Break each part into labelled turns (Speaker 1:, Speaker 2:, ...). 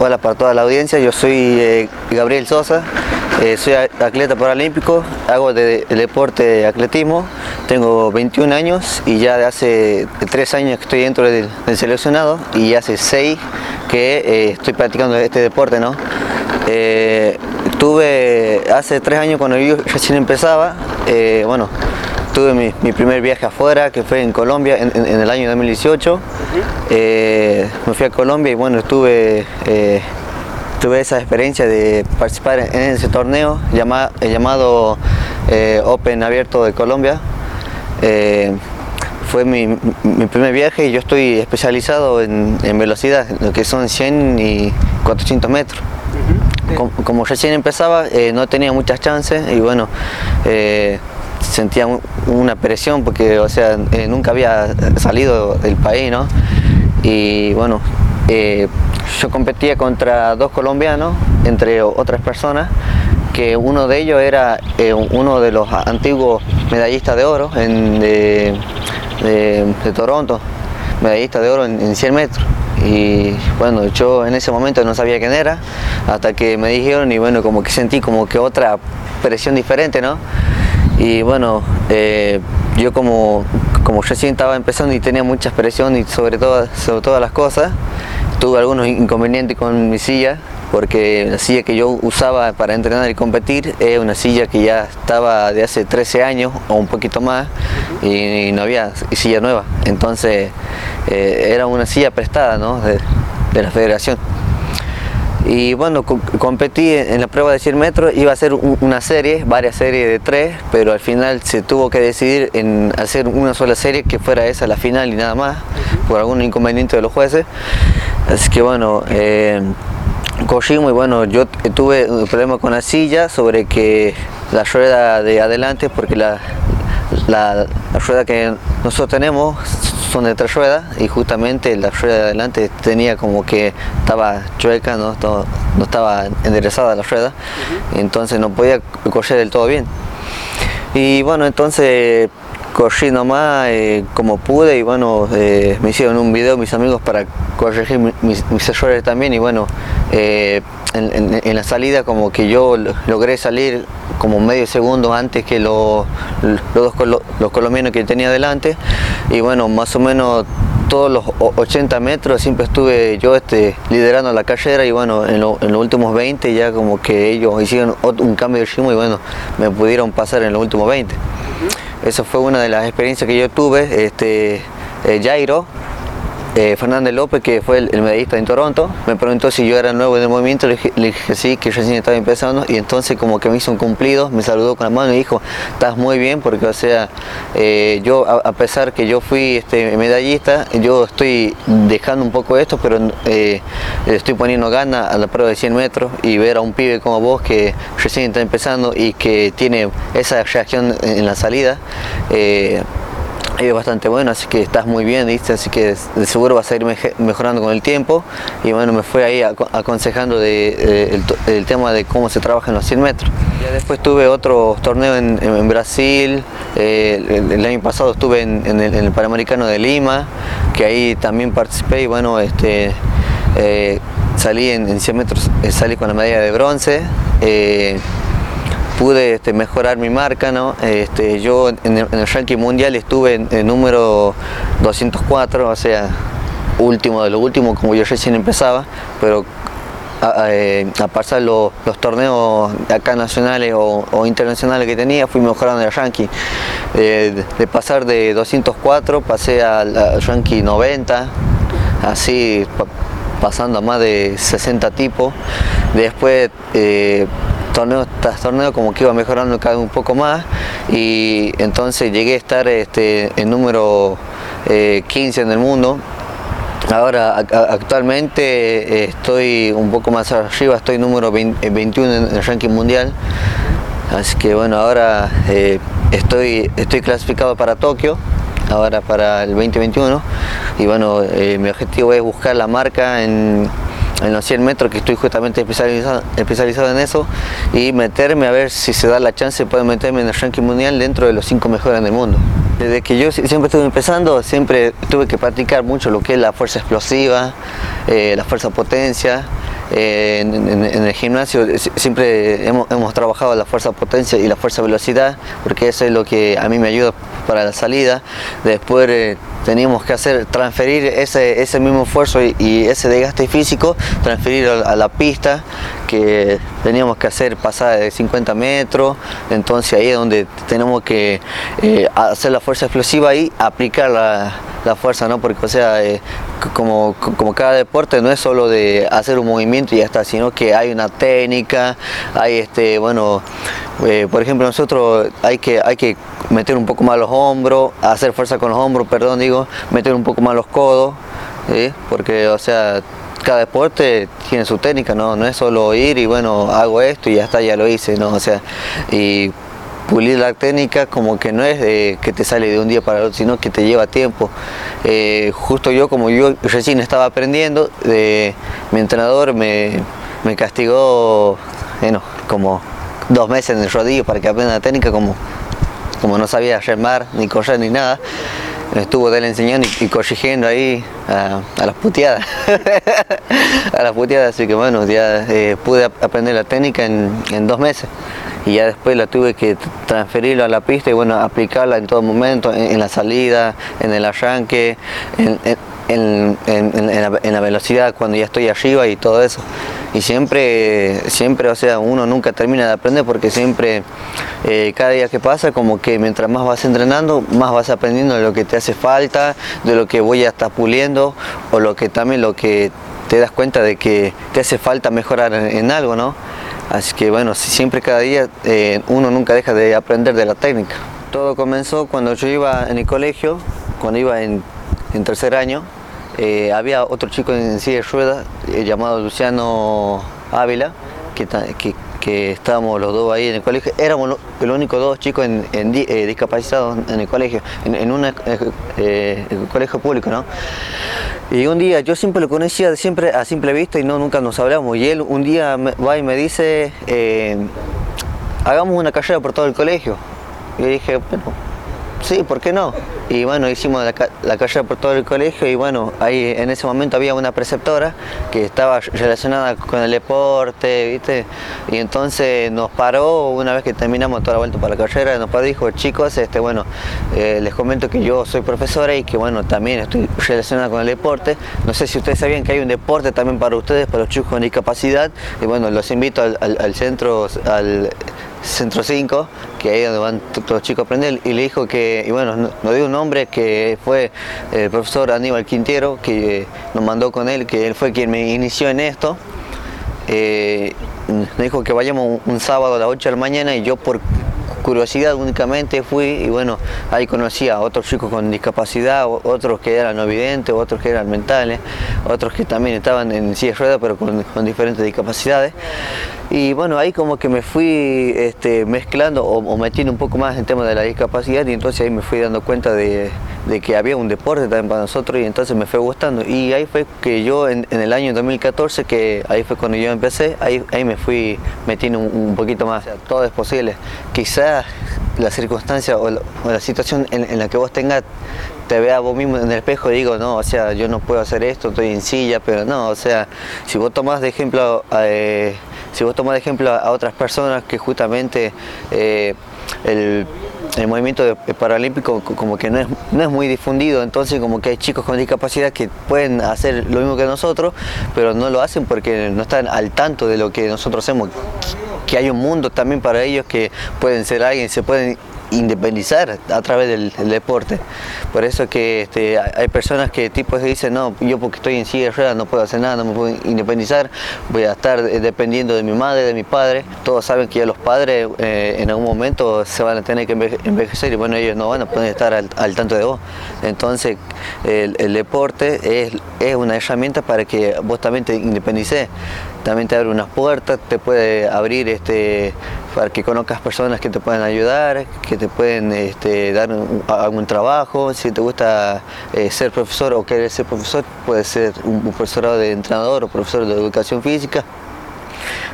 Speaker 1: hola para toda la audiencia, yo soy eh, Gabriel Sosa, eh, soy atleta paralímpico, hago de, deporte de atletismo, tengo 21 años y ya de hace 3 años que estoy dentro del, seleccionado y hace 6 que eh, estoy practicando este deporte. ¿no? tuve hace 3 años cuando yo recién empezaba, bueno, tuve mi, primer viaje afuera, que fue en Colombia en, el año 2018. Eh, me fui a Colombia y bueno, estuve, eh, tuve esa experiencia de participar en, ese torneo llamado eh, Open Abierto de Colombia. fue mi, primer viaje y yo estoy especializado en, velocidad, lo que son 100 y 400 metros. Como, recién empezaba, no tenía muchas chances y bueno, sentía una presión porque, o sea, eh, nunca había salido del país, ¿no? Y bueno, eh, yo competía contra dos colombianos, entre otras personas, que uno de ellos era eh, uno de los antiguos medallistas de oro en, de, Toronto, medallista de oro en, en 100 metros y bueno, yo en ese momento no sabía quién era, hasta que me dijeron y bueno, como que sentí como que otra presión diferente, ¿no? Y bueno, eh, yo como, como recién estaba empezando y tenía mucha presión y sobre, todo, sobre todas las cosas, tuve algunos inconvenientes con mi silla, porque la silla que yo usaba para entrenar y competir es una silla que ya estaba de hace 13 años o un poquito más y, no había silla nueva. Entonces eh, era una silla prestada de la federación. Y bueno, competí en la prueba de 100 metros, iba a ser una serie, varias series de tres, pero al final se tuvo que decidir en hacer una sola serie que fuera esa la final y nada más, por algún inconveniente de los jueces. Así que bueno, eh, corrimos y bueno, yo tuve un problema con la silla sobre que la rueda de adelante, porque la, la rueda que nosotros tenemos son de tres ruedas y justamente la rueda de adelante tenía como que estaba chueca, no, no estaba enderezada la rueda, entonces no podía correr del todo bien. Y bueno, entonces corrí nomás eh, como pude y bueno, eh, me hicieron un video mis amigos para corregir mis, errores también y bueno, eh, en, la salida como que yo logré salir como medio segundo antes que los dos los colombianos que tenía delante y bueno, más o menos todos los 80 metros siempre estuve yo este, liderando la carrera y bueno, en, los últimos 20 ya como que ellos hicieron un cambio de ritmo y bueno, me pudieron pasar en los últimos 20. Esa fue una de las experiencias que yo tuve. Este, eh, Jairo, eh, Fernández López, que fue el, medallista en Toronto, me preguntó si yo era nuevo en el movimiento, le dije, sí, que recién estaba empezando, y entonces como que me hizo un cumplido, me saludó con la mano y dijo, estás muy bien, porque o sea, eh, yo a, pesar que yo fui este, medallista, yo estoy dejando un poco esto, pero eh, estoy poniendo ganas a la prueba de 100 metros y ver a un pibe como vos que recién está empezando y que tiene esa reacción en la salida, es bastante bueno, así que estás muy bien, ¿viste? así que de seguro vas a ir mejorando con el tiempo. Y bueno, me fue ahí aconsejando de, el, tema de cómo se trabaja en los 100 metros. Ya después tuve otro torneo en, Brasil, eh, el, año pasado estuve en, el, Panamericano de Lima, que ahí también participé y bueno, este, eh, salí en, 100 metros, eh, salí con la medalla de bronce pude este, mejorar mi marca, ¿no? Este, yo en el, ranking mundial estuve en número 204, o sea, último de lo último, como yo recién empezaba, pero a, eh, pasar los torneos acá nacionales o, internacionales que tenía, fui mejorando el ranking. Eh, de, pasar de 204 pasé al, ranking 90, así pasando a más de 60 tipos. Después eh, torneo tras torneo como que iba mejorando cada un poco más y entonces llegué a estar este, en número 15 eh, en el mundo. Ahora actualmente eh, estoy un poco más arriba, estoy número 21 en el ranking mundial. Así que bueno, ahora eh, estoy, estoy clasificado para Tokio, ahora para el 2021. Y bueno, mi objetivo es buscar la marca en en los 100 metros que estoy justamente especializado, especializado en eso y meterme a ver si se da la chance poder meterme en el ranking mundial dentro de los 5 mejores del mundo. Desde que yo siempre estuve empezando, siempre tuve que practicar mucho lo que es la fuerza explosiva, eh, la fuerza potencia Eh, en, el gimnasio siempre hemos, hemos, trabajado la fuerza potencia y la fuerza velocidad, porque eso es lo que a mí me ayuda para la salida. Después eh, teníamos que hacer, transferir ese, ese mismo esfuerzo y, ese desgaste físico, transferir a, la pista, que teníamos que hacer pasada de 50 metros, entonces ahí es donde tenemos que eh, hacer la fuerza explosiva y aplicar la, la fuerza, ¿no? Porque, o sea, eh, como, como cada deporte no es solo de hacer un movimiento y ya está, sino que hay una técnica, hay este, bueno, eh, por ejemplo, nosotros hay que, hay que meter un poco más los hombros, hacer fuerza con los hombros, perdón, digo, meter un poco más los codos, porque, o sea, cada deporte tiene su técnica, ¿no? No es solo ir y bueno, hago esto y ya está, ya lo hice, ¿no? O sea, y pulir la técnica como que no es de que te sale de un día para otro, sino que te lleva tiempo. Eh, justo yo, como yo recién estaba aprendiendo, mi entrenador me, castigó, bueno, como dos meses en el rodillo para que aprenda la técnica, como, como no sabía remar, ni correr, ni nada. Me estuvo él enseñando y, corrigiendo ahí a, las puteadas. a las puteadas, así que bueno, ya eh, pude aprender la técnica en dos meses y ya después la tuve que transferirlo a la pista y bueno, aplicarla en todo momento, en, la salida, en el arranque, en, la, velocidad cuando ya estoy arriba y todo eso. Y siempre, siempre, o sea, uno nunca termina de aprender porque siempre, eh, cada día que pasa, como que mientras más vas entrenando, más vas aprendiendo de lo que te hace falta, de lo que voy a estar puliendo o lo que también lo que te das cuenta de que te hace falta mejorar en algo, ¿no? Así que bueno, siempre cada día eh, uno nunca deja de aprender de la técnica. Todo comenzó cuando yo iba en el colegio, cuando iba en, tercer año. Eh, había otro chico en silla de ruedas eh, llamado Luciano Ávila, que, que, que estábamos los dos ahí en el colegio, éramos los únicos dos chicos en, discapacitados en el colegio, en, un colegio público, ¿no? Y un día, yo siempre lo conocía siempre a simple vista y no nunca nos hablamos. Y él un día va y me dice, eh, hagamos una carrera por todo el colegio. Y yo dije, bueno, sí, ¿por qué no? Y bueno, hicimos la, carrera por todo el colegio y bueno, ahí en ese momento había una preceptora que estaba relacionada con el deporte, ¿viste? Y entonces nos paró una vez que terminamos toda la vuelta para la carrera, nos paró dijo, chicos, este, bueno, eh, les comento que yo soy profesora y que bueno, también estoy relacionada con el deporte. No sé si ustedes sabían que hay un deporte también para ustedes, para los chicos con discapacidad. Y bueno, los invito al centro, al Centro 5, que ahí es donde van todos los chicos a aprender, y le dijo que, y bueno, nos dio un nombre que fue el profesor Aníbal Quintero, que nos mandó con él, que él fue quien me inició en esto. Eh, nos dijo que vayamos un, sábado a las 8 de la mañana y yo por curiosidad únicamente fui y bueno, ahí conocí a otros chicos con discapacidad, otros que eran no videntes, otros que eran mentales, otros que también estaban en silla de ruedas pero con, diferentes discapacidades. Y bueno, ahí como que me fui este, mezclando o, metiendo un poco más en tema de la discapacidad y entonces ahí me fui dando cuenta de, que había un deporte también para nosotros y entonces me fue gustando. Y ahí fue que yo en, el año 2014, que ahí fue cuando yo empecé, ahí, ahí me fui metiendo un, poquito más. todo es posible. Quizás la circunstancia o la, situación en, la que vos tengas te vea vos mismo en el espejo y digo, no, o sea, yo no puedo hacer esto, estoy en silla, pero no, o sea, si vos tomás de ejemplo... Eh, si vos tomás de ejemplo a otras personas que justamente eh, el, movimiento paralímpico como que no es, no es muy difundido, entonces como que hay chicos con discapacidad que pueden hacer lo mismo que nosotros, pero no lo hacen porque no están al tanto de lo que nosotros hacemos que hay un mundo también para ellos que pueden ser alguien, se pueden independizar a través del, deporte. Por eso que este, hay personas que tipo dicen, no, yo porque estoy en silla ruedas no puedo hacer nada, no me puedo independizar, voy a estar dependiendo de mi madre, de mi padre. Todos saben que ya los padres eh, en algún momento se van a tener que envejecer y bueno, ellos no van a poder estar al, tanto de vos. Entonces el, deporte es, es, una herramienta para que vos también te independices también te abre unas puertas, te puede abrir este, para que conozcas personas que te puedan ayudar, que te pueden este, dar algún trabajo. Si te gusta eh, ser profesor o querer ser profesor, puede ser un, profesorado de entrenador o profesor de educación física.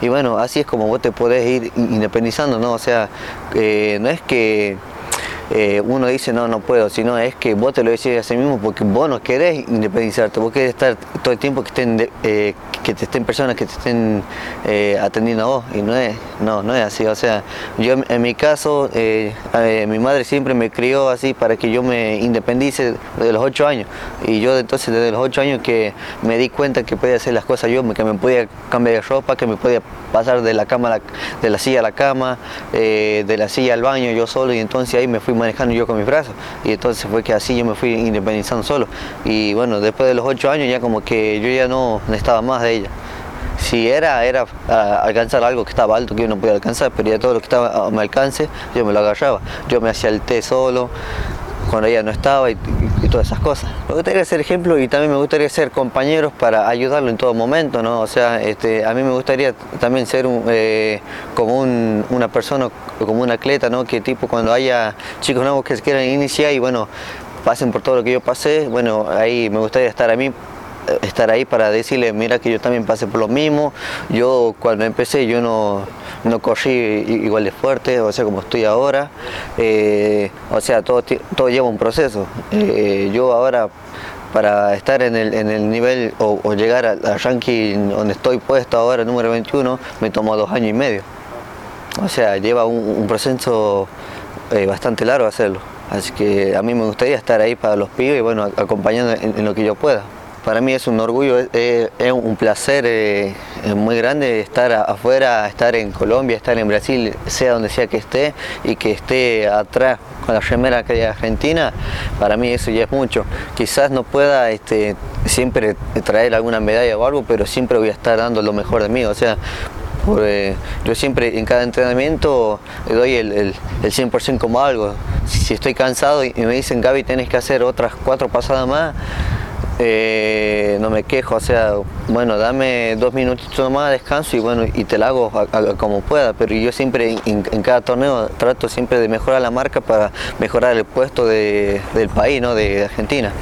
Speaker 1: Y bueno, así es como vos te podés ir independizando, ¿no? O sea, eh, no es que eh, uno dice no, no puedo, sino es que vos te lo decís a sí mismo porque vos no querés independizarte, vos querés estar todo el tiempo que estén, eh, que te estén personas que te estén eh, atendiendo a vos y no es, no, no es así, o sea, yo en mi caso, mi madre siempre me crió así para que yo me independice de los ocho años y yo entonces desde los ocho años que me di cuenta que podía hacer las cosas yo, que me podía cambiar de ropa, que me podía pasar de la cama de la silla a la cama, de la silla al baño yo solo y entonces ahí me fui manejando yo con mis brazos. Y entonces fue que así yo me fui independizando solo. Y bueno después de los ocho años ya como que yo ya no necesitaba más de ella. Si era, era alcanzar algo que estaba alto que yo no podía alcanzar, pero ya todo lo que estaba a mi alcance yo me lo agarraba. Yo me hacía el té solo, cuando ella no estaba y, todas esas cosas. Me gustaría ser ejemplo y también me gustaría ser compañeros para ayudarlo en todo momento, ¿no? O sea, este, a mí me gustaría también ser eh, como una persona, como un atleta, ¿no? Que tipo cuando haya chicos nuevos que se quieran iniciar y bueno, pasen por todo lo que yo pasé, bueno, ahí me gustaría estar a mí estar ahí para decirle, mira que yo también pasé por lo mismo, yo cuando empecé yo no, no corrí igual de fuerte, o sea, como estoy ahora, eh, o sea, todo, todo lleva un proceso. Eh, yo ahora para estar en el, en el nivel o, llegar al, ranking donde estoy puesto ahora, número 21, me tomó dos años y medio. O sea, lleva un, proceso eh, bastante largo hacerlo. Así que a mí me gustaría estar ahí para los pibes y bueno, acompañando en lo que yo pueda. Para mí es un orgullo, es, un placer eh, muy grande estar afuera, estar en Colombia, estar en Brasil, sea donde sea que esté y que esté atrás con la remera que hay Argentina, para mí eso ya es mucho. Quizás no pueda este, siempre traer alguna medalla o algo, pero siempre voy a estar dando lo mejor de mí. O sea, eh, yo siempre en cada entrenamiento doy el, el, el 100% como algo. Si estoy cansado y me dicen, Gaby, tienes que hacer otras cuatro pasadas más, eh, no me quejo, o sea, bueno, dame dos minutitos más de descanso y bueno, y te la hago como pueda, pero yo siempre en, cada torneo trato siempre de mejorar la marca para mejorar el puesto del país, ¿no? de Argentina.